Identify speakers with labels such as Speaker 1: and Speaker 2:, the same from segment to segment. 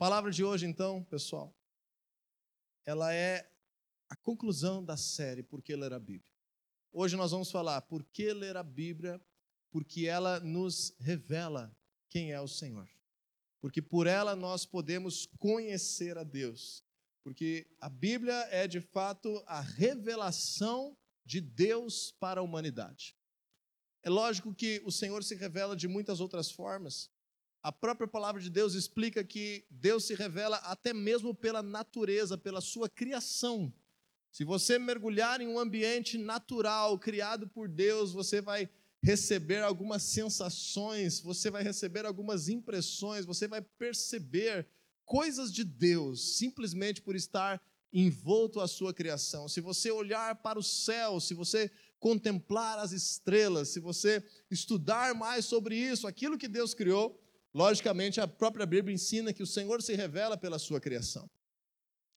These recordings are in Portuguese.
Speaker 1: palavra de hoje, então, pessoal, ela é a conclusão da série Por que ler a Bíblia. Hoje nós vamos falar por que ler a Bíblia, porque ela nos revela quem é o Senhor. Porque por ela nós podemos conhecer a Deus. Porque a Bíblia é de fato a revelação de Deus para a humanidade. É lógico que o Senhor se revela de muitas outras formas, a própria palavra de Deus explica que Deus se revela até mesmo pela natureza, pela sua criação. Se você mergulhar em um ambiente natural criado por Deus, você vai receber algumas sensações, você vai receber algumas impressões, você vai perceber coisas de Deus simplesmente por estar envolto à sua criação. Se você olhar para o céu, se você contemplar as estrelas, se você estudar mais sobre isso, aquilo que Deus criou, Logicamente, a própria Bíblia ensina que o Senhor se revela pela sua criação.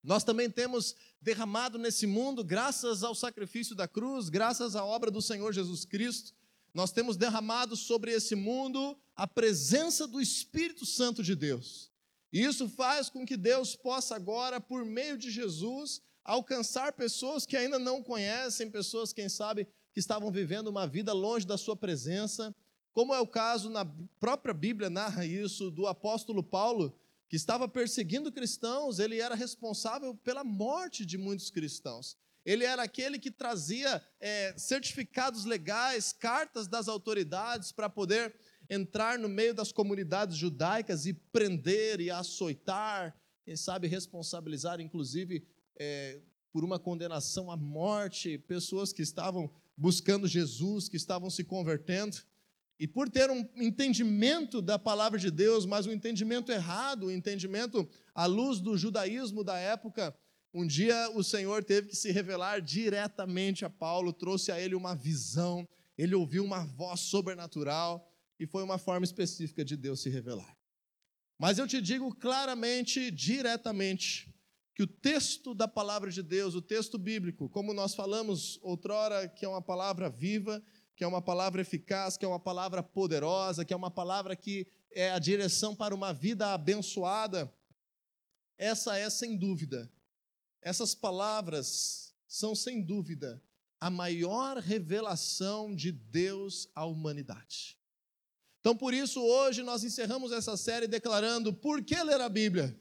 Speaker 1: Nós também temos derramado nesse mundo, graças ao sacrifício da cruz, graças à obra do Senhor Jesus Cristo, nós temos derramado sobre esse mundo a presença do Espírito Santo de Deus. E isso faz com que Deus possa agora, por meio de Jesus, alcançar pessoas que ainda não conhecem, pessoas, quem sabe, que estavam vivendo uma vida longe da sua presença, como é o caso na própria Bíblia narra isso do apóstolo Paulo, que estava perseguindo cristãos, ele era responsável pela morte de muitos cristãos. Ele era aquele que trazia é, certificados legais, cartas das autoridades para poder entrar no meio das comunidades judaicas e prender e açoitar, quem sabe responsabilizar, inclusive, é, por uma condenação à morte, pessoas que estavam buscando Jesus, que estavam se convertendo. E por ter um entendimento da palavra de Deus, mas um entendimento errado, um entendimento à luz do judaísmo da época, um dia o Senhor teve que se revelar diretamente a Paulo, trouxe a ele uma visão, ele ouviu uma voz sobrenatural e foi uma forma específica de Deus se revelar. Mas eu te digo claramente, diretamente, que o texto da palavra de Deus, o texto bíblico, como nós falamos outrora, que é uma palavra viva, que é uma palavra eficaz, que é uma palavra poderosa, que é uma palavra que é a direção para uma vida abençoada. Essa é sem dúvida. Essas palavras são sem dúvida a maior revelação de Deus à humanidade. Então, por isso, hoje nós encerramos essa série declarando: por que ler a Bíblia?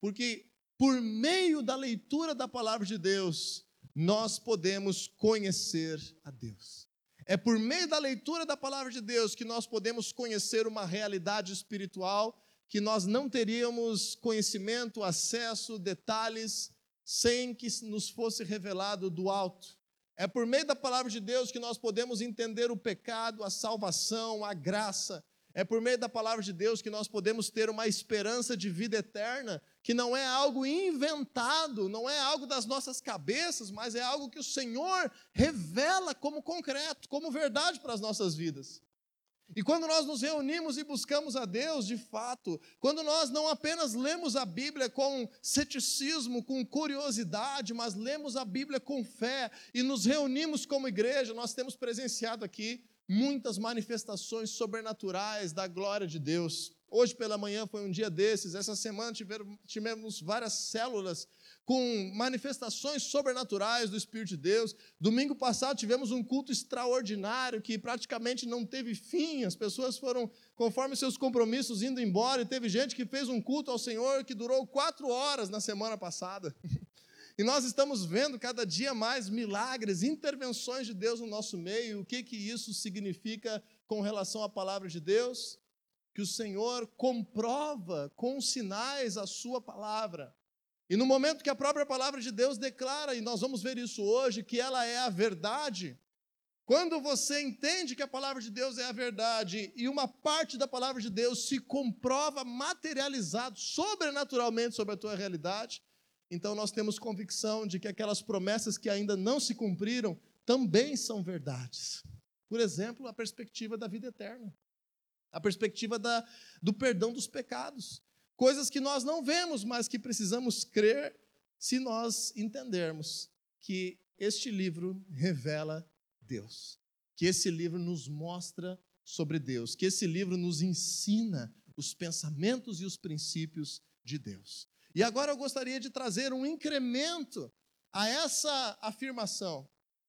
Speaker 1: Porque por meio da leitura da palavra de Deus, nós podemos conhecer a Deus. É por meio da leitura da palavra de Deus que nós podemos conhecer uma realidade espiritual que nós não teríamos conhecimento, acesso, detalhes, sem que nos fosse revelado do alto. É por meio da palavra de Deus que nós podemos entender o pecado, a salvação, a graça. É por meio da palavra de Deus que nós podemos ter uma esperança de vida eterna, que não é algo inventado, não é algo das nossas cabeças, mas é algo que o Senhor revela como concreto, como verdade para as nossas vidas. E quando nós nos reunimos e buscamos a Deus de fato, quando nós não apenas lemos a Bíblia com ceticismo, com curiosidade, mas lemos a Bíblia com fé e nos reunimos como igreja, nós temos presenciado aqui muitas manifestações sobrenaturais da glória de Deus. Hoje pela manhã foi um dia desses, essa semana tivemos várias células com manifestações sobrenaturais do Espírito de Deus. Domingo passado tivemos um culto extraordinário que praticamente não teve fim, as pessoas foram, conforme seus compromissos, indo embora, e teve gente que fez um culto ao Senhor que durou quatro horas na semana passada. E nós estamos vendo cada dia mais milagres, intervenções de Deus no nosso meio. O que, que isso significa com relação à palavra de Deus? Que o Senhor comprova com sinais a sua palavra. E no momento que a própria palavra de Deus declara, e nós vamos ver isso hoje, que ela é a verdade, quando você entende que a palavra de Deus é a verdade e uma parte da palavra de Deus se comprova materializado sobrenaturalmente sobre a tua realidade, então nós temos convicção de que aquelas promessas que ainda não se cumpriram também são verdades. Por exemplo, a perspectiva da vida eterna, a perspectiva da, do perdão dos pecados. Coisas que nós não vemos, mas que precisamos crer se nós entendermos que este livro revela Deus, que esse livro nos mostra sobre Deus, que esse livro nos ensina os pensamentos e os princípios de Deus. E agora eu gostaria de trazer um incremento a essa afirmação.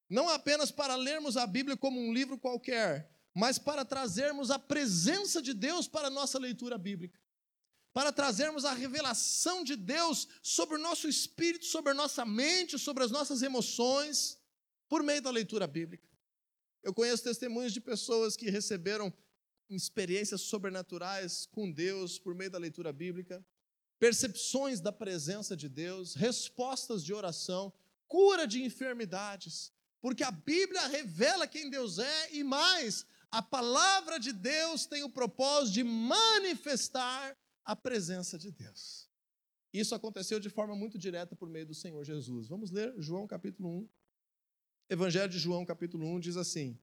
Speaker 1: Não apenas para lermos a Bíblia como um livro qualquer, mas para trazermos a presença de Deus para a nossa leitura bíblica. Para trazermos a revelação de Deus sobre o nosso espírito, sobre a nossa mente, sobre as nossas emoções, por meio da leitura bíblica. Eu conheço testemunhos de pessoas que receberam experiências sobrenaturais com Deus por meio da leitura bíblica, percepções da presença de Deus, respostas de oração, cura de enfermidades, porque a Bíblia revela quem Deus é e mais, a palavra de Deus tem o propósito de manifestar a presença de Deus. Isso aconteceu de forma muito direta por meio do Senhor Jesus. Vamos ler João capítulo 1. Evangelho de João capítulo 1 diz assim: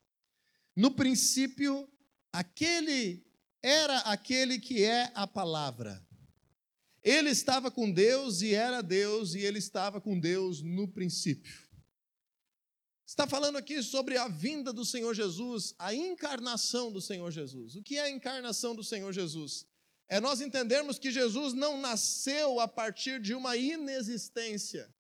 Speaker 1: No princípio aquele era aquele que é a palavra. Ele estava com Deus e era Deus, e ele estava com Deus no princípio. Está falando aqui sobre a vinda do Senhor Jesus, a encarnação do Senhor Jesus. O que é a encarnação do Senhor Jesus? É nós entendermos que Jesus não nasceu a partir de uma inexistência.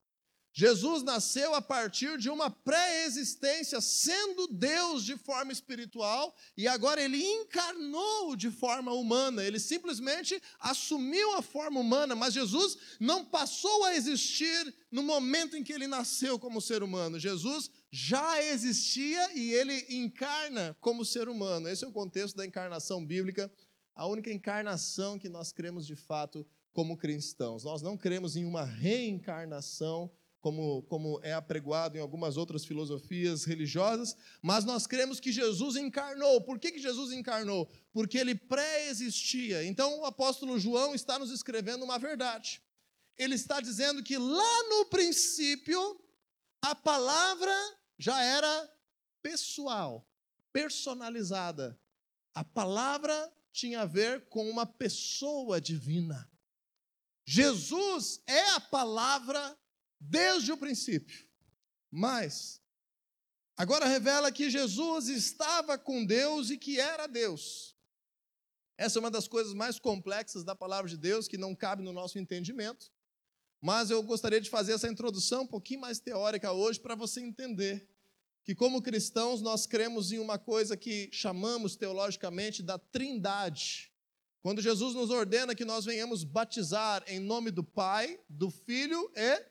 Speaker 1: Jesus nasceu a partir de uma pré-existência, sendo Deus de forma espiritual, e agora ele encarnou de forma humana. Ele simplesmente assumiu a forma humana, mas Jesus não passou a existir no momento em que ele nasceu como ser humano. Jesus já existia e ele encarna como ser humano. Esse é o contexto da encarnação bíblica, a única encarnação que nós cremos de fato como cristãos. Nós não cremos em uma reencarnação como, como é apregoado em algumas outras filosofias religiosas, mas nós cremos que Jesus encarnou. Por que, que Jesus encarnou? Porque ele pré-existia. Então o apóstolo João está nos escrevendo uma verdade. Ele está dizendo que lá no princípio a palavra já era pessoal, personalizada. A palavra tinha a ver com uma pessoa divina. Jesus é a palavra desde o princípio. Mas, agora revela que Jesus estava com Deus e que era Deus. Essa é uma das coisas mais complexas da palavra de Deus, que não cabe no nosso entendimento. Mas eu gostaria de fazer essa introdução um pouquinho mais teórica hoje para você entender que, como cristãos, nós cremos em uma coisa que chamamos teologicamente da trindade. Quando Jesus nos ordena que nós venhamos batizar em nome do Pai, do Filho e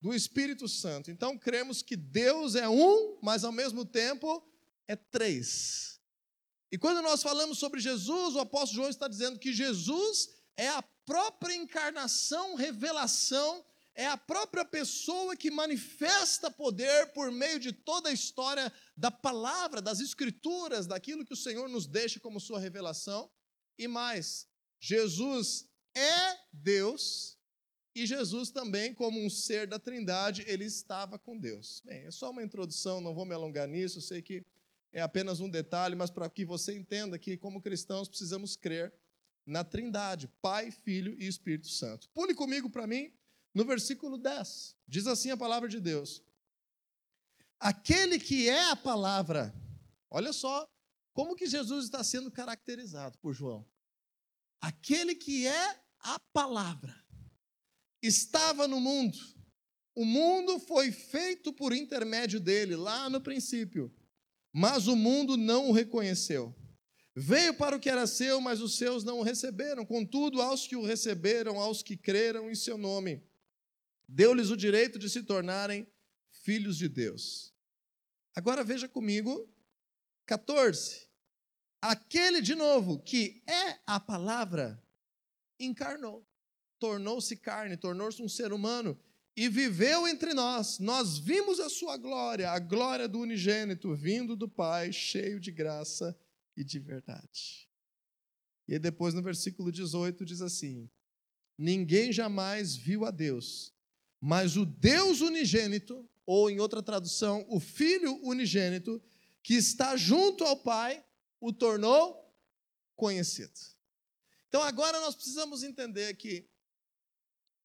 Speaker 1: do Espírito Santo. Então, cremos que Deus é um, mas ao mesmo tempo é três. E quando nós falamos sobre Jesus, o apóstolo João está dizendo que Jesus é a própria encarnação, revelação, é a própria pessoa que manifesta poder por meio de toda a história da palavra, das escrituras, daquilo que o Senhor nos deixa como sua revelação. E mais, Jesus é Deus e Jesus também, como um ser da Trindade, ele estava com Deus. Bem, é só uma introdução, não vou me alongar nisso, sei que é apenas um detalhe, mas para que você entenda que, como cristãos, precisamos crer na Trindade, Pai, Filho e Espírito Santo. Pule comigo para mim no versículo 10. Diz assim a palavra de Deus: Aquele que é a palavra, olha só como que Jesus está sendo caracterizado por João. Aquele que é a palavra estava no mundo. O mundo foi feito por intermédio dele, lá no princípio. Mas o mundo não o reconheceu. Veio para o que era seu, mas os seus não o receberam. Contudo, aos que o receberam, aos que creram em seu nome, deu-lhes o direito de se tornarem filhos de Deus. Agora veja comigo, 14. Aquele, de novo, que é a palavra, encarnou tornou-se carne, tornou-se um ser humano e viveu entre nós. Nós vimos a sua glória, a glória do unigênito vindo do Pai, cheio de graça e de verdade. E depois no versículo 18 diz assim: Ninguém jamais viu a Deus, mas o Deus unigênito, ou em outra tradução, o Filho unigênito, que está junto ao Pai, o tornou conhecido. Então agora nós precisamos entender que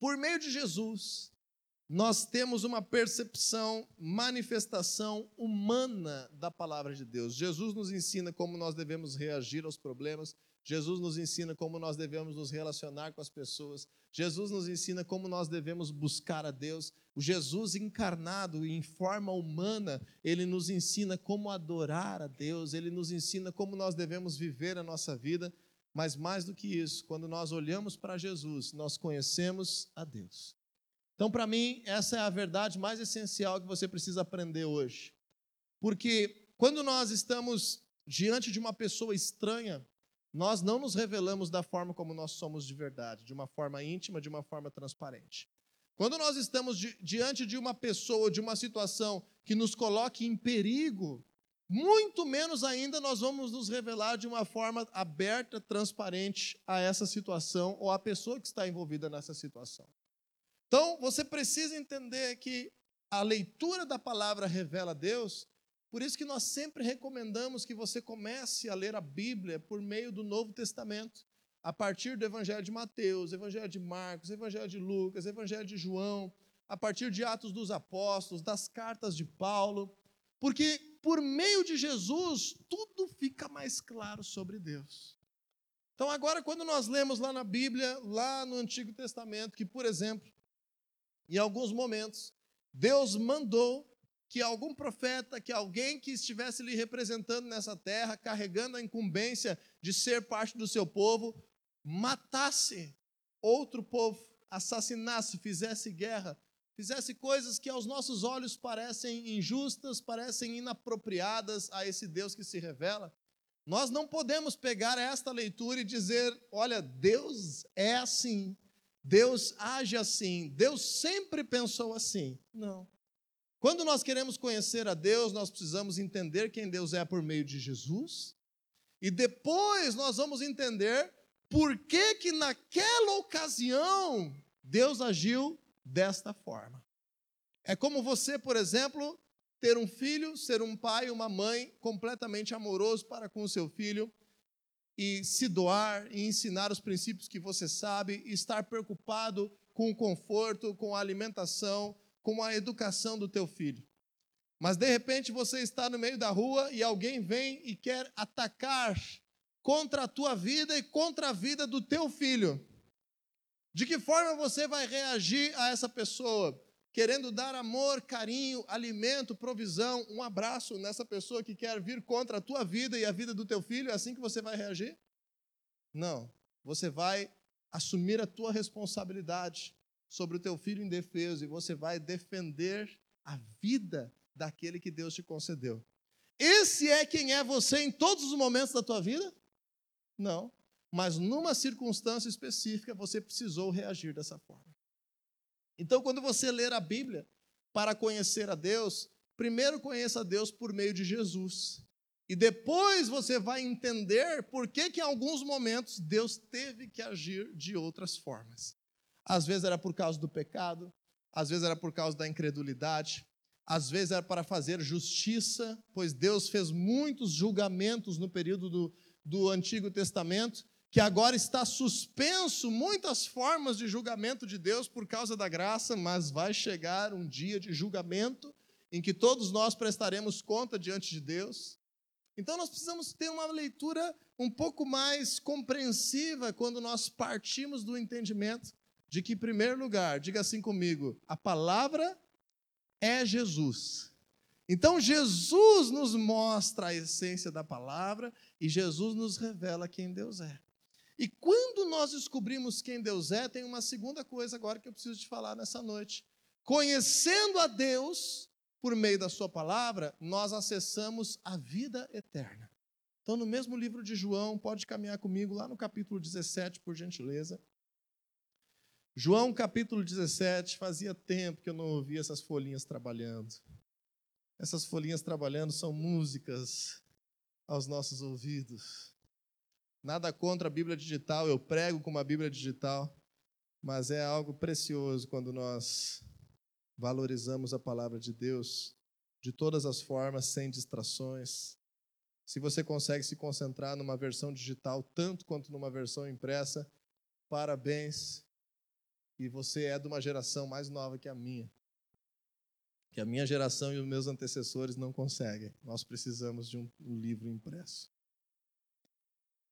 Speaker 1: por meio de Jesus, nós temos uma percepção, manifestação humana da palavra de Deus. Jesus nos ensina como nós devemos reagir aos problemas, Jesus nos ensina como nós devemos nos relacionar com as pessoas. Jesus nos ensina como nós devemos buscar a Deus. O Jesus encarnado em forma humana, ele nos ensina como adorar a Deus, ele nos ensina como nós devemos viver a nossa vida. Mas mais do que isso, quando nós olhamos para Jesus, nós conhecemos a Deus. Então, para mim, essa é a verdade mais essencial que você precisa aprender hoje. Porque quando nós estamos diante de uma pessoa estranha, nós não nos revelamos da forma como nós somos de verdade, de uma forma íntima, de uma forma transparente. Quando nós estamos di diante de uma pessoa, de uma situação que nos coloque em perigo, muito menos ainda nós vamos nos revelar de uma forma aberta, transparente a essa situação ou à pessoa que está envolvida nessa situação. Então, você precisa entender que a leitura da palavra revela Deus, por isso que nós sempre recomendamos que você comece a ler a Bíblia por meio do Novo Testamento, a partir do Evangelho de Mateus, Evangelho de Marcos, Evangelho de Lucas, Evangelho de João, a partir de Atos dos Apóstolos, das cartas de Paulo, porque por meio de Jesus tudo fica mais claro sobre Deus. Então, agora, quando nós lemos lá na Bíblia, lá no Antigo Testamento, que, por exemplo, em alguns momentos, Deus mandou que algum profeta, que alguém que estivesse lhe representando nessa terra, carregando a incumbência de ser parte do seu povo, matasse outro povo, assassinasse, fizesse guerra, fizesse coisas que aos nossos olhos parecem injustas, parecem inapropriadas a esse Deus que se revela. Nós não podemos pegar esta leitura e dizer, olha, Deus é assim, Deus age assim, Deus sempre pensou assim. Não. Quando nós queremos conhecer a Deus, nós precisamos entender quem Deus é por meio de Jesus, e depois nós vamos entender por que que naquela ocasião Deus agiu desta forma. É como você, por exemplo, ter um filho, ser um pai, uma mãe completamente amoroso para com o seu filho, e se doar e ensinar os princípios que você sabe, e estar preocupado com o conforto, com a alimentação, com a educação do teu filho. Mas de repente você está no meio da rua e alguém vem e quer atacar contra a tua vida e contra a vida do teu filho. De que forma você vai reagir a essa pessoa? Querendo dar amor, carinho, alimento, provisão, um abraço nessa pessoa que quer vir contra a tua vida e a vida do teu filho? É assim que você vai reagir? Não. Você vai assumir a tua responsabilidade sobre o teu filho indefeso e você vai defender a vida daquele que Deus te concedeu. Esse é quem é você em todos os momentos da tua vida? Não. Mas numa circunstância específica você precisou reagir dessa forma. Então, quando você ler a Bíblia para conhecer a Deus, primeiro conheça a Deus por meio de Jesus. E depois você vai entender por que, que em alguns momentos Deus teve que agir de outras formas. Às vezes era por causa do pecado, às vezes era por causa da incredulidade, às vezes era para fazer justiça, pois Deus fez muitos julgamentos no período do, do Antigo Testamento, que agora está suspenso muitas formas de julgamento de Deus por causa da graça, mas vai chegar um dia de julgamento em que todos nós prestaremos conta diante de Deus. Então nós precisamos ter uma leitura um pouco mais compreensiva quando nós partimos do entendimento de que, em primeiro lugar, diga assim comigo, a palavra é Jesus. Então, Jesus nos mostra a essência da palavra e Jesus nos revela quem Deus é. E quando nós descobrimos quem Deus é, tem uma segunda coisa agora que eu preciso te falar nessa noite. Conhecendo a Deus por meio da Sua palavra, nós acessamos a vida eterna. Então, no mesmo livro de João, pode caminhar comigo lá no capítulo 17, por gentileza. João capítulo 17, fazia tempo que eu não ouvia essas folhinhas trabalhando. Essas folhinhas trabalhando são músicas aos nossos ouvidos. Nada contra a Bíblia digital, eu prego com uma Bíblia digital, mas é algo precioso quando nós valorizamos a palavra de Deus de todas as formas, sem distrações. Se você consegue se concentrar numa versão digital tanto quanto numa versão impressa, parabéns e você é de uma geração mais nova que a minha. Que a minha geração e os meus antecessores não conseguem. Nós precisamos de um livro impresso.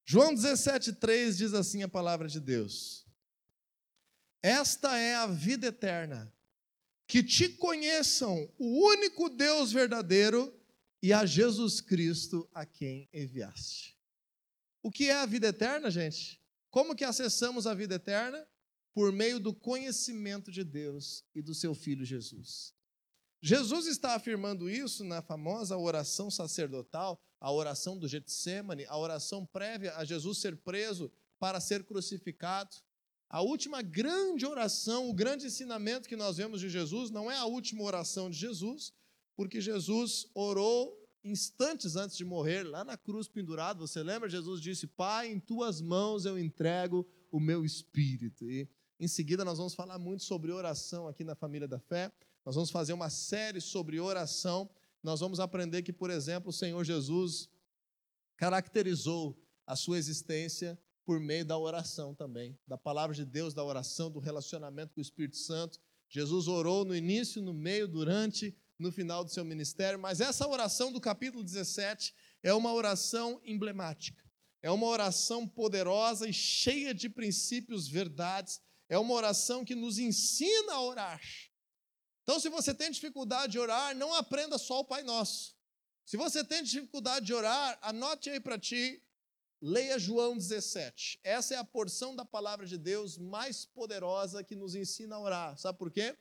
Speaker 1: João 17,3 diz assim a palavra de Deus: Esta é a vida eterna, que te conheçam o único Deus verdadeiro e a Jesus Cristo a quem enviaste. O que é a vida eterna, gente? Como que acessamos a vida eterna? Por meio do conhecimento de Deus e do seu Filho Jesus. Jesus está afirmando isso na famosa oração sacerdotal, a oração do Getsemane, a oração prévia a Jesus ser preso para ser crucificado. A última grande oração, o grande ensinamento que nós vemos de Jesus, não é a última oração de Jesus, porque Jesus orou instantes antes de morrer, lá na cruz pendurado. Você lembra? Jesus disse: Pai, em tuas mãos eu entrego o meu espírito. E em seguida nós vamos falar muito sobre oração aqui na família da fé. Nós vamos fazer uma série sobre oração. Nós vamos aprender que, por exemplo, o Senhor Jesus caracterizou a sua existência por meio da oração também, da palavra de Deus, da oração, do relacionamento com o Espírito Santo. Jesus orou no início, no meio, durante, no final do seu ministério, mas essa oração do capítulo 17 é uma oração emblemática. É uma oração poderosa e cheia de princípios, verdades. É uma oração que nos ensina a orar. Então, se você tem dificuldade de orar, não aprenda só o Pai Nosso. Se você tem dificuldade de orar, anote aí para ti, leia João 17. Essa é a porção da palavra de Deus mais poderosa que nos ensina a orar. Sabe por quê?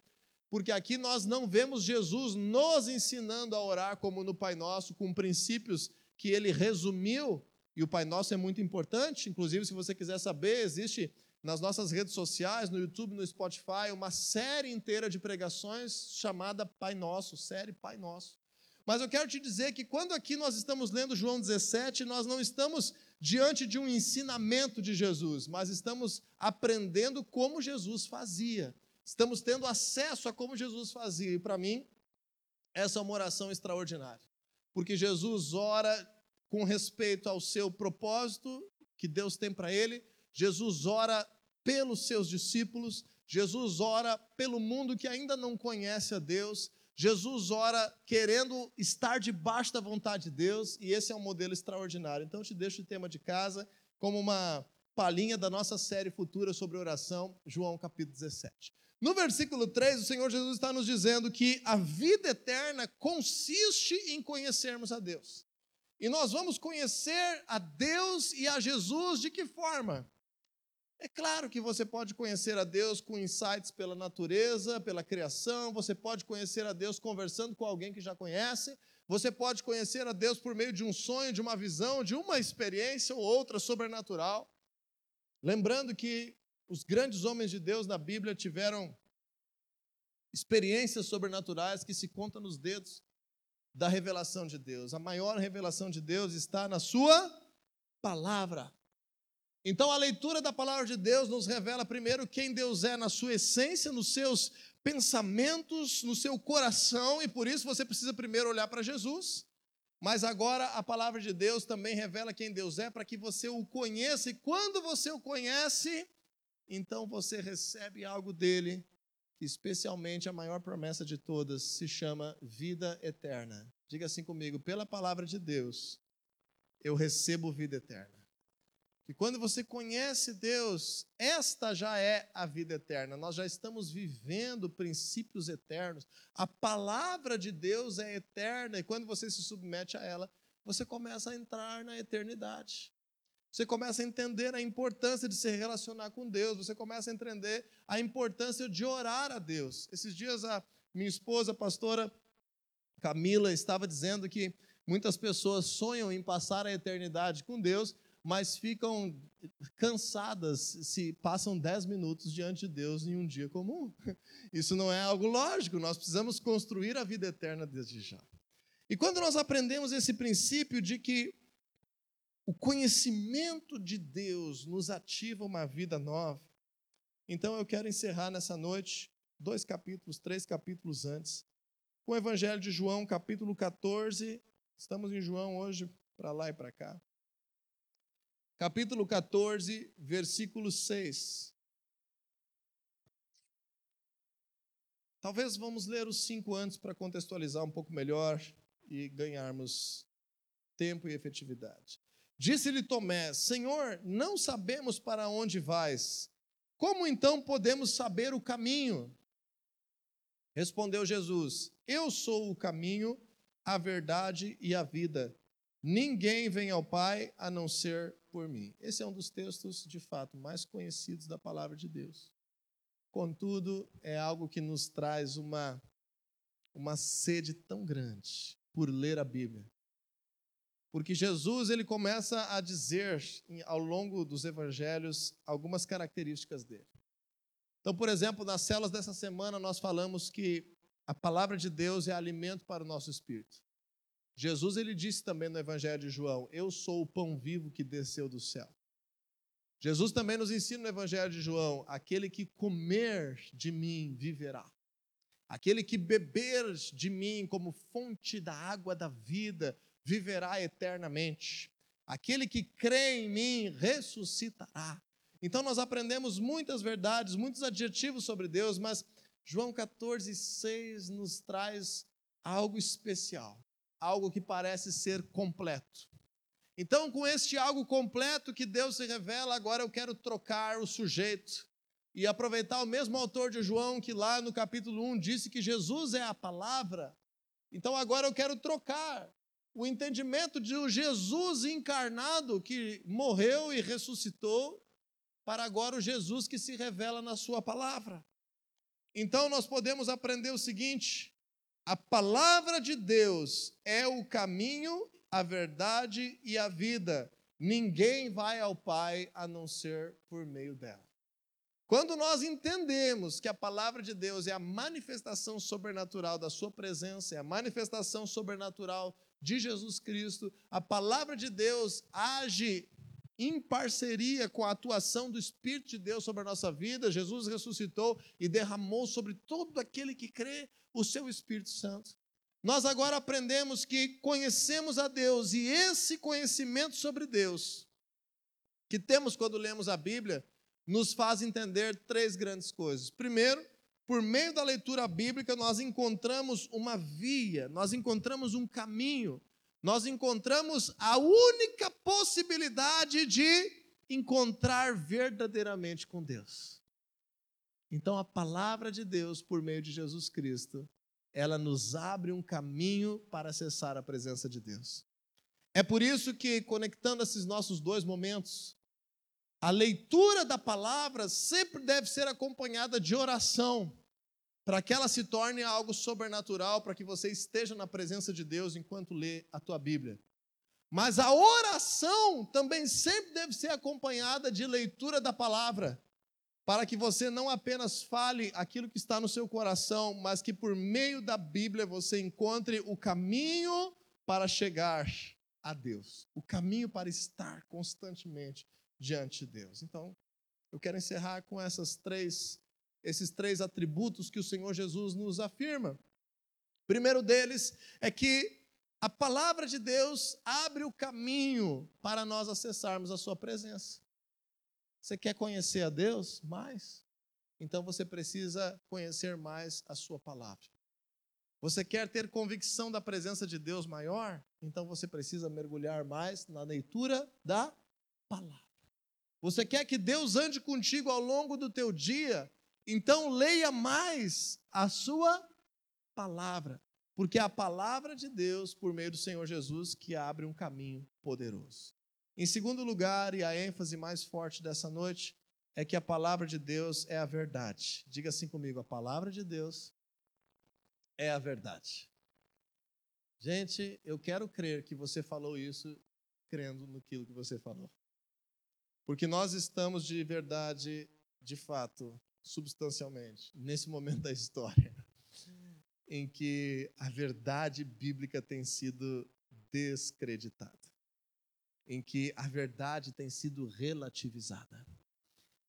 Speaker 1: Porque aqui nós não vemos Jesus nos ensinando a orar como no Pai Nosso, com princípios que ele resumiu, e o Pai Nosso é muito importante, inclusive se você quiser saber, existe nas nossas redes sociais, no YouTube, no Spotify, uma série inteira de pregações chamada Pai Nosso, série Pai Nosso. Mas eu quero te dizer que quando aqui nós estamos lendo João 17, nós não estamos diante de um ensinamento de Jesus, mas estamos aprendendo como Jesus fazia. Estamos tendo acesso a como Jesus fazia. E para mim, essa é uma oração extraordinária. Porque Jesus ora com respeito ao seu propósito que Deus tem para ele, Jesus ora pelos seus discípulos, Jesus ora pelo mundo que ainda não conhece a Deus, Jesus ora querendo estar debaixo da vontade de Deus, e esse é um modelo extraordinário. Então, eu te deixo o tema de casa como uma palhinha da nossa série futura sobre oração, João capítulo 17. No versículo 3, o Senhor Jesus está nos dizendo que a vida eterna consiste em conhecermos a Deus. E nós vamos conhecer a Deus e a Jesus de que forma? É claro que você pode conhecer a Deus com insights pela natureza, pela criação, você pode conhecer a Deus conversando com alguém que já conhece, você pode conhecer a Deus por meio de um sonho, de uma visão, de uma experiência ou outra sobrenatural. Lembrando que os grandes homens de Deus na Bíblia tiveram experiências sobrenaturais que se contam nos dedos da revelação de Deus. A maior revelação de Deus está na sua palavra. Então, a leitura da palavra de Deus nos revela primeiro quem Deus é na sua essência, nos seus pensamentos, no seu coração, e por isso você precisa primeiro olhar para Jesus. Mas agora a palavra de Deus também revela quem Deus é para que você o conheça, e quando você o conhece, então você recebe algo dele, que especialmente a maior promessa de todas se chama vida eterna. Diga assim comigo: pela palavra de Deus, eu recebo vida eterna. E quando você conhece Deus, esta já é a vida eterna. Nós já estamos vivendo princípios eternos. A palavra de Deus é eterna e quando você se submete a ela, você começa a entrar na eternidade. Você começa a entender a importância de se relacionar com Deus, você começa a entender a importância de orar a Deus. Esses dias a minha esposa, a pastora Camila, estava dizendo que muitas pessoas sonham em passar a eternidade com Deus, mas ficam cansadas se passam 10 minutos diante de Deus em um dia comum. Isso não é algo lógico, nós precisamos construir a vida eterna desde já. E quando nós aprendemos esse princípio de que o conhecimento de Deus nos ativa uma vida nova, então eu quero encerrar nessa noite dois capítulos, três capítulos antes, com o Evangelho de João, capítulo 14. Estamos em João hoje, para lá e para cá capítulo 14, versículo 6. Talvez vamos ler os cinco antes para contextualizar um pouco melhor e ganharmos tempo e efetividade. Disse-lhe Tomé: Senhor, não sabemos para onde vais. Como então podemos saber o caminho? Respondeu Jesus: Eu sou o caminho, a verdade e a vida. Ninguém vem ao Pai a não ser por mim. Esse é um dos textos, de fato, mais conhecidos da palavra de Deus. Contudo, é algo que nos traz uma, uma sede tão grande por ler a Bíblia. Porque Jesus ele começa a dizer ao longo dos evangelhos algumas características dele. Então, por exemplo, nas celas dessa semana nós falamos que a palavra de Deus é alimento para o nosso espírito. Jesus ele disse também no evangelho de João: "Eu sou o pão vivo que desceu do céu". Jesus também nos ensina no evangelho de João: "Aquele que comer de mim viverá". Aquele que beber de mim como fonte da água da vida viverá eternamente. Aquele que crê em mim ressuscitará. Então nós aprendemos muitas verdades, muitos adjetivos sobre Deus, mas João 14, 6 nos traz algo especial, algo que parece ser completo. Então, com este algo completo que Deus se revela, agora eu quero trocar o sujeito e aproveitar o mesmo autor de João que lá no capítulo 1 disse que Jesus é a palavra. Então agora eu quero trocar o entendimento de um Jesus encarnado que morreu e ressuscitou para agora o Jesus que se revela na sua palavra. Então nós podemos aprender o seguinte: a palavra de Deus é o caminho, a verdade e a vida. Ninguém vai ao Pai a não ser por meio dela. Quando nós entendemos que a palavra de Deus é a manifestação sobrenatural da Sua presença, é a manifestação sobrenatural de Jesus Cristo, a palavra de Deus age em parceria com a atuação do Espírito de Deus sobre a nossa vida. Jesus ressuscitou e derramou sobre todo aquele que crê o seu Espírito Santo. Nós agora aprendemos que conhecemos a Deus e esse conhecimento sobre Deus que temos quando lemos a Bíblia nos faz entender três grandes coisas. Primeiro, por meio da leitura bíblica, nós encontramos uma via, nós encontramos um caminho, nós encontramos a única possibilidade de encontrar verdadeiramente com Deus. Então, a palavra de Deus, por meio de Jesus Cristo, ela nos abre um caminho para acessar a presença de Deus. É por isso que, conectando esses nossos dois momentos, a leitura da palavra sempre deve ser acompanhada de oração, para que ela se torne algo sobrenatural, para que você esteja na presença de Deus enquanto lê a tua Bíblia. Mas a oração também sempre deve ser acompanhada de leitura da palavra, para que você não apenas fale aquilo que está no seu coração, mas que por meio da Bíblia você encontre o caminho para chegar a Deus, o caminho para estar constantemente diante de Deus. Então, eu quero encerrar com essas três, esses três atributos que o Senhor Jesus nos afirma. O primeiro deles é que a palavra de Deus abre o caminho para nós acessarmos a sua presença. Você quer conhecer a Deus mais? Então você precisa conhecer mais a sua palavra. Você quer ter convicção da presença de Deus maior? Então você precisa mergulhar mais na leitura da palavra. Você quer que Deus ande contigo ao longo do teu dia? Então leia mais a sua palavra, porque é a palavra de Deus, por meio do Senhor Jesus, que abre um caminho poderoso. Em segundo lugar, e a ênfase mais forte dessa noite, é que a palavra de Deus é a verdade. Diga assim comigo: a palavra de Deus é a verdade. Gente, eu quero crer que você falou isso crendo no que você falou. Porque nós estamos de verdade, de fato, substancialmente, nesse momento da história, em que a verdade bíblica tem sido descreditada, em que a verdade tem sido relativizada,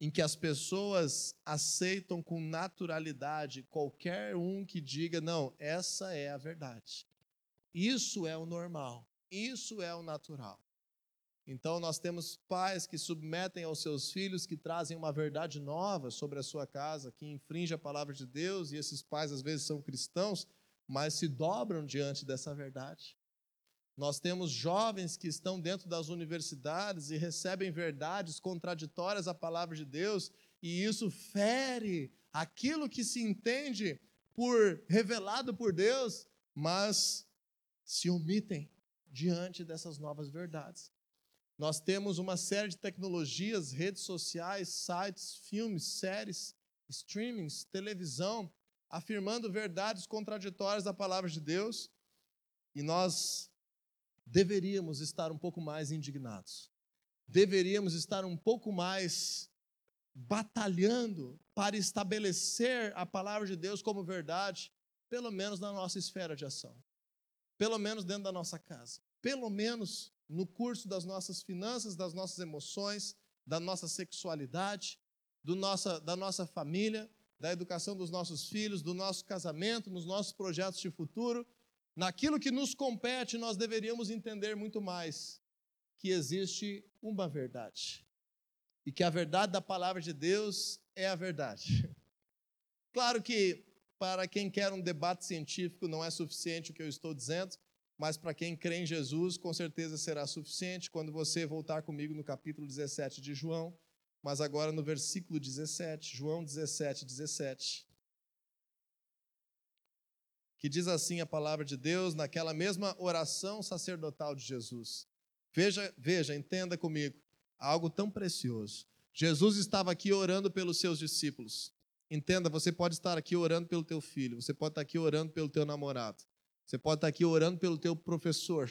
Speaker 1: em que as pessoas aceitam com naturalidade qualquer um que diga, não, essa é a verdade. Isso é o normal, isso é o natural. Então, nós temos pais que submetem aos seus filhos, que trazem uma verdade nova sobre a sua casa, que infringe a palavra de Deus, e esses pais às vezes são cristãos, mas se dobram diante dessa verdade. Nós temos jovens que estão dentro das universidades e recebem verdades contraditórias à palavra de Deus, e isso fere aquilo que se entende por revelado por Deus, mas se omitem diante dessas novas verdades. Nós temos uma série de tecnologias, redes sociais, sites, filmes, séries, streamings, televisão, afirmando verdades contraditórias da palavra de Deus, e nós deveríamos estar um pouco mais indignados. Deveríamos estar um pouco mais batalhando para estabelecer a palavra de Deus como verdade, pelo menos na nossa esfera de ação, pelo menos dentro da nossa casa, pelo menos no curso das nossas finanças, das nossas emoções, da nossa sexualidade, do nossa, da nossa família, da educação dos nossos filhos, do nosso casamento, nos nossos projetos de futuro. Naquilo que nos compete, nós deveríamos entender muito mais que existe uma verdade e que a verdade da palavra de Deus é a verdade. Claro que para quem quer um debate científico não é suficiente o que eu estou dizendo, mas para quem crê em Jesus, com certeza será suficiente quando você voltar comigo no capítulo 17 de João, mas agora no versículo 17, João 17, 17. Que diz assim a palavra de Deus naquela mesma oração sacerdotal de Jesus. Veja, veja, entenda comigo algo tão precioso. Jesus estava aqui orando pelos seus discípulos. Entenda, você pode estar aqui orando pelo teu filho, você pode estar aqui orando pelo teu namorado, você pode estar aqui orando pelo teu professor,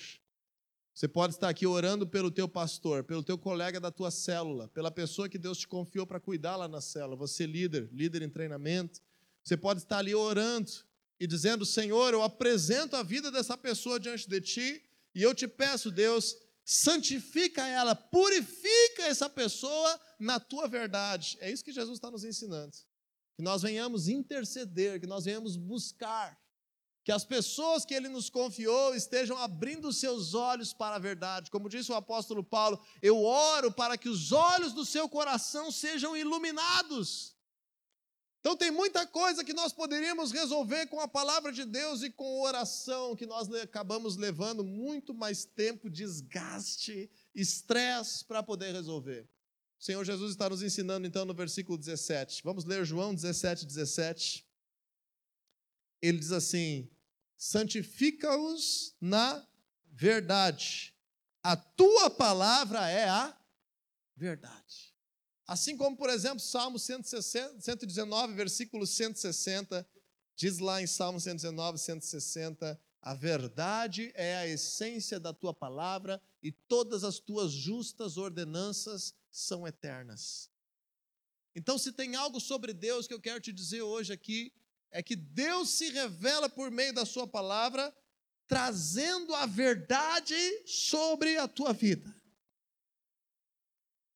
Speaker 1: você pode estar aqui orando pelo teu pastor, pelo teu colega da tua célula, pela pessoa que Deus te confiou para cuidar lá na célula, você líder, líder em treinamento. Você pode estar ali orando e dizendo: Senhor, eu apresento a vida dessa pessoa diante de ti e eu te peço, Deus, santifica ela, purifica essa pessoa na tua verdade. É isso que Jesus está nos ensinando. Que nós venhamos interceder, que nós venhamos buscar, que as pessoas que ele nos confiou estejam abrindo seus olhos para a verdade. Como disse o apóstolo Paulo, eu oro para que os olhos do seu coração sejam iluminados então tem muita coisa que nós poderíamos resolver com a palavra de Deus e com oração, que nós acabamos levando muito mais tempo, desgaste, estresse para poder resolver. O Senhor Jesus está nos ensinando então no versículo 17. Vamos ler João 17, 17. Ele diz assim: santifica-os na verdade. A tua palavra é a verdade. Assim como, por exemplo, Salmo 160, 119, versículo 160, diz lá em Salmo 119, 160, a verdade é a essência da tua palavra e todas as tuas justas ordenanças são eternas. Então, se tem algo sobre Deus que eu quero te dizer hoje aqui, é que Deus se revela por meio da Sua palavra, trazendo a verdade sobre a tua vida.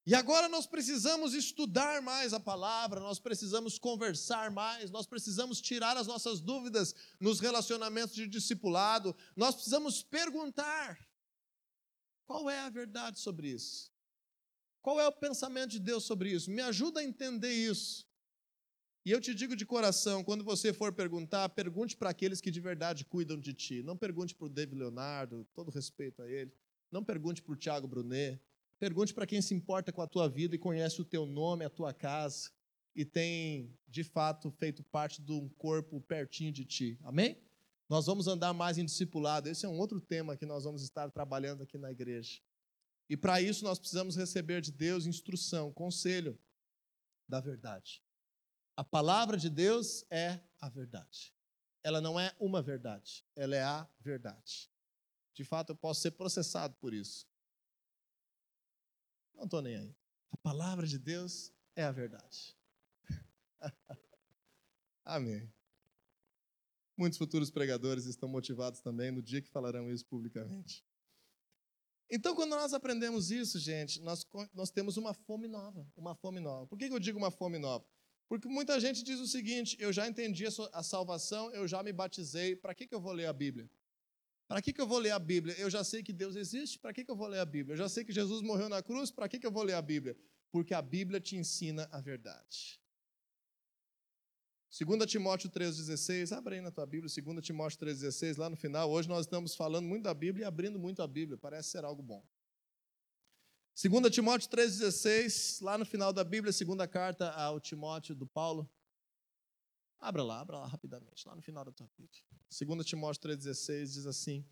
Speaker 1: E agora nós precisamos estudar mais a palavra, nós precisamos conversar mais, nós precisamos tirar as nossas dúvidas nos relacionamentos de discipulado, nós precisamos perguntar: qual é a verdade sobre isso? Qual é o pensamento de Deus sobre isso? Me ajuda a entender isso. E eu te digo de coração, quando você for perguntar, pergunte para aqueles que de verdade cuidam de ti. Não pergunte para o David Leonardo, todo respeito a ele. Não pergunte para o Tiago Brunet. Pergunte para quem se importa com a tua vida e conhece o teu nome, a tua casa e tem, de fato, feito parte de um corpo pertinho de ti. Amém? Nós vamos andar mais em discipulado. Esse é um outro tema que nós vamos estar trabalhando aqui na igreja. E para isso nós precisamos receber de Deus instrução, conselho da verdade. A palavra de Deus é a verdade. Ela não é uma verdade, ela é a verdade. De fato, eu posso ser processado por isso. Não estou nem aí. A palavra de Deus é a verdade. Amém. Muitos futuros pregadores estão motivados também no dia que falarão isso publicamente. Então, quando nós aprendemos isso, gente, nós, nós temos uma fome nova. Uma fome nova. Por que eu digo uma fome nova? Porque muita gente diz o seguinte: eu já entendi a salvação, eu já me batizei, para que, que eu vou ler a Bíblia? Para que, que eu vou ler a Bíblia? Eu já sei que Deus existe, para que, que eu vou ler a Bíblia? Eu já sei que Jesus morreu na cruz, para que, que eu vou ler a Bíblia? Porque a Bíblia te ensina a verdade. 2 Timóteo 3,16, abre aí na tua Bíblia, 2 Timóteo 3,16, lá no final. Hoje nós estamos falando muito da Bíblia e abrindo muito a Bíblia, parece ser algo bom. 2 Timóteo 3,16, lá no final da Bíblia, segunda carta ao Timóteo do Paulo. Abra lá, abra lá rapidamente, lá no final da tua Bíblia. 2 Timóteo 3,16 diz assim: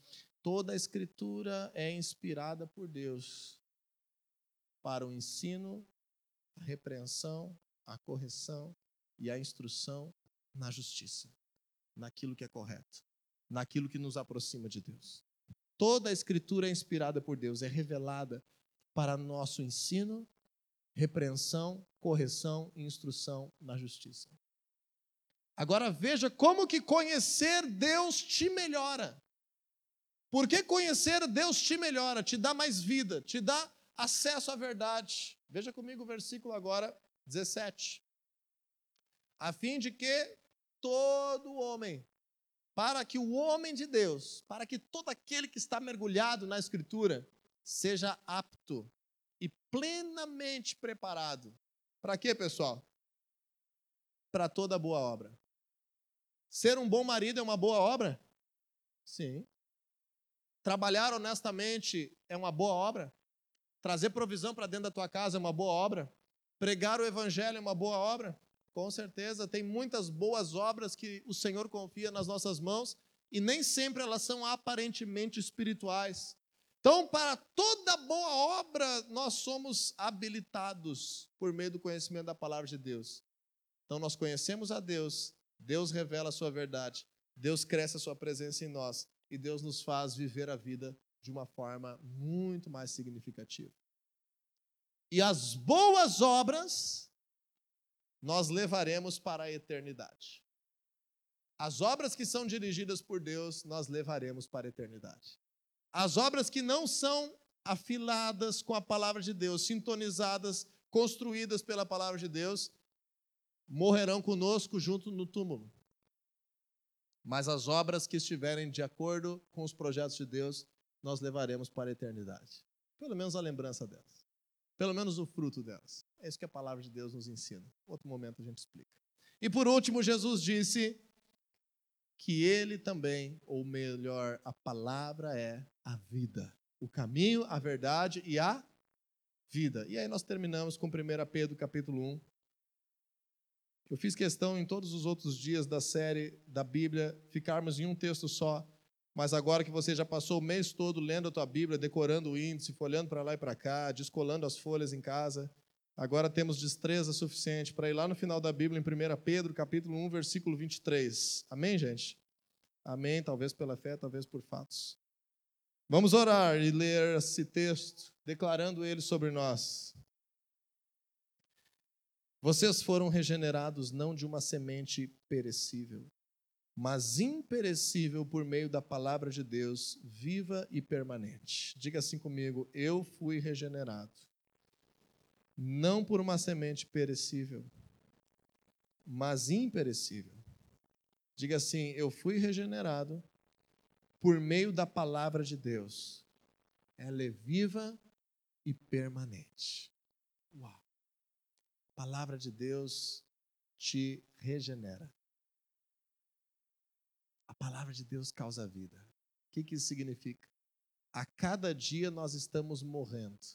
Speaker 1: Toda a Escritura é inspirada por Deus para o ensino, a repreensão, a correção e a instrução na justiça, naquilo que é correto, naquilo que nos aproxima de Deus. Toda a Escritura é inspirada por Deus, é revelada para nosso ensino, repreensão, correção e instrução na justiça. Agora veja como que conhecer Deus te melhora. Porque conhecer Deus te melhora, te dá mais vida, te dá acesso à verdade. Veja comigo o versículo agora 17 a fim de que todo homem, para que o homem de Deus, para que todo aquele que está mergulhado na Escritura, seja apto e plenamente preparado. Para quê, pessoal? Para toda boa obra. Ser um bom marido é uma boa obra? Sim. Trabalhar honestamente é uma boa obra? Trazer provisão para dentro da tua casa é uma boa obra? Pregar o evangelho é uma boa obra? Com certeza, tem muitas boas obras que o Senhor confia nas nossas mãos e nem sempre elas são aparentemente espirituais. Então, para toda boa obra, nós somos habilitados por meio do conhecimento da palavra de Deus. Então, nós conhecemos a Deus, Deus revela a sua verdade, Deus cresce a sua presença em nós e Deus nos faz viver a vida de uma forma muito mais significativa. E as boas obras nós levaremos para a eternidade. As obras que são dirigidas por Deus, nós levaremos para a eternidade. As obras que não são afiladas com a palavra de Deus, sintonizadas, construídas pela palavra de Deus, morrerão conosco junto no túmulo. Mas as obras que estiverem de acordo com os projetos de Deus, nós levaremos para a eternidade. Pelo menos a lembrança delas. Pelo menos o fruto delas. É isso que a palavra de Deus nos ensina. Outro momento a gente explica. E por último, Jesus disse que ele também, ou melhor, a palavra é a vida. O caminho, a verdade e a vida. E aí nós terminamos com 1 Pedro capítulo 1. Eu fiz questão em todos os outros dias da série da Bíblia ficarmos em um texto só mas agora que você já passou o mês todo lendo a tua Bíblia, decorando o índice, folhando para lá e para cá, descolando as folhas em casa, agora temos destreza suficiente para ir lá no final da Bíblia, em 1 Pedro, capítulo 1, versículo 23. Amém, gente? Amém, talvez pela fé, talvez por fatos. Vamos orar e ler esse texto, declarando ele sobre nós. Vocês foram regenerados não de uma semente perecível, mas imperecível por meio da palavra de Deus, viva e permanente. Diga assim comigo: eu fui regenerado, não por uma semente perecível, mas imperecível. Diga assim: eu fui regenerado por meio da palavra de Deus. Ela é viva e permanente. Uau! A palavra de Deus te regenera. A palavra de Deus causa vida. O que, que isso significa? A cada dia nós estamos morrendo.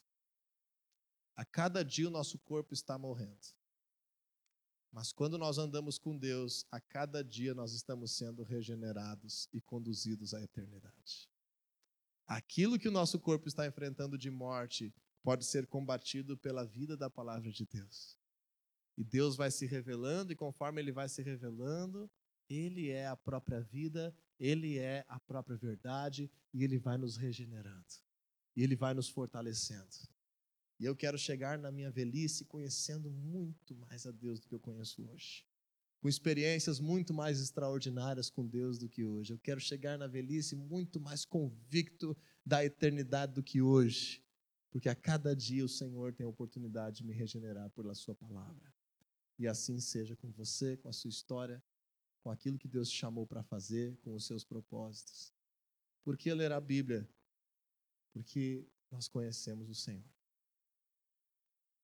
Speaker 1: A cada dia o nosso corpo está morrendo. Mas quando nós andamos com Deus, a cada dia nós estamos sendo regenerados e conduzidos à eternidade. Aquilo que o nosso corpo está enfrentando de morte pode ser combatido pela vida da palavra de Deus. E Deus vai se revelando, e conforme Ele vai se revelando, ele é a própria vida, Ele é a própria verdade e Ele vai nos regenerando. E Ele vai nos fortalecendo. E eu quero chegar na minha velhice conhecendo muito mais a Deus do que eu conheço hoje. Com experiências muito mais extraordinárias com Deus do que hoje. Eu quero chegar na velhice muito mais convicto da eternidade do que hoje. Porque a cada dia o Senhor tem a oportunidade de me regenerar pela Sua palavra. E assim seja com você, com a sua história com aquilo que Deus te chamou para fazer, com os seus propósitos. Por que ler a Bíblia? Porque nós conhecemos o Senhor.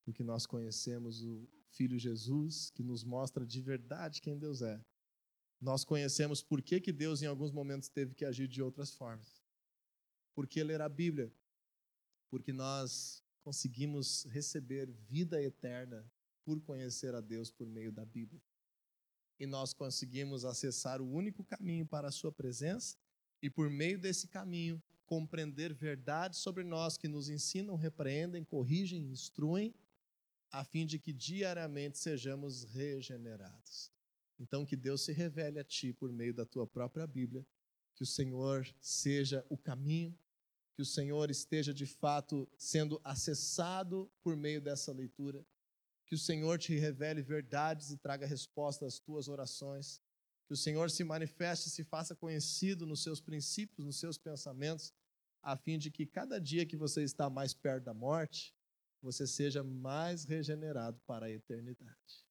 Speaker 1: Porque nós conhecemos o Filho Jesus, que nos mostra de verdade quem Deus é, nós conhecemos por que, que Deus, em alguns momentos, teve que agir de outras formas. Por que ler a Bíblia? Porque nós conseguimos receber vida eterna por conhecer a Deus por meio da Bíblia. E nós conseguimos acessar o único caminho para a Sua presença e, por meio desse caminho, compreender verdades sobre nós que nos ensinam, repreendem, corrigem, instruem, a fim de que diariamente sejamos regenerados. Então, que Deus se revele a ti por meio da tua própria Bíblia, que o Senhor seja o caminho, que o Senhor esteja de fato sendo acessado por meio dessa leitura, que o Senhor te revele verdades e traga resposta às tuas orações, que o Senhor se manifeste e se faça conhecido nos seus princípios, nos seus pensamentos, a fim de que cada dia que você está mais perto da morte, você seja mais regenerado para a eternidade.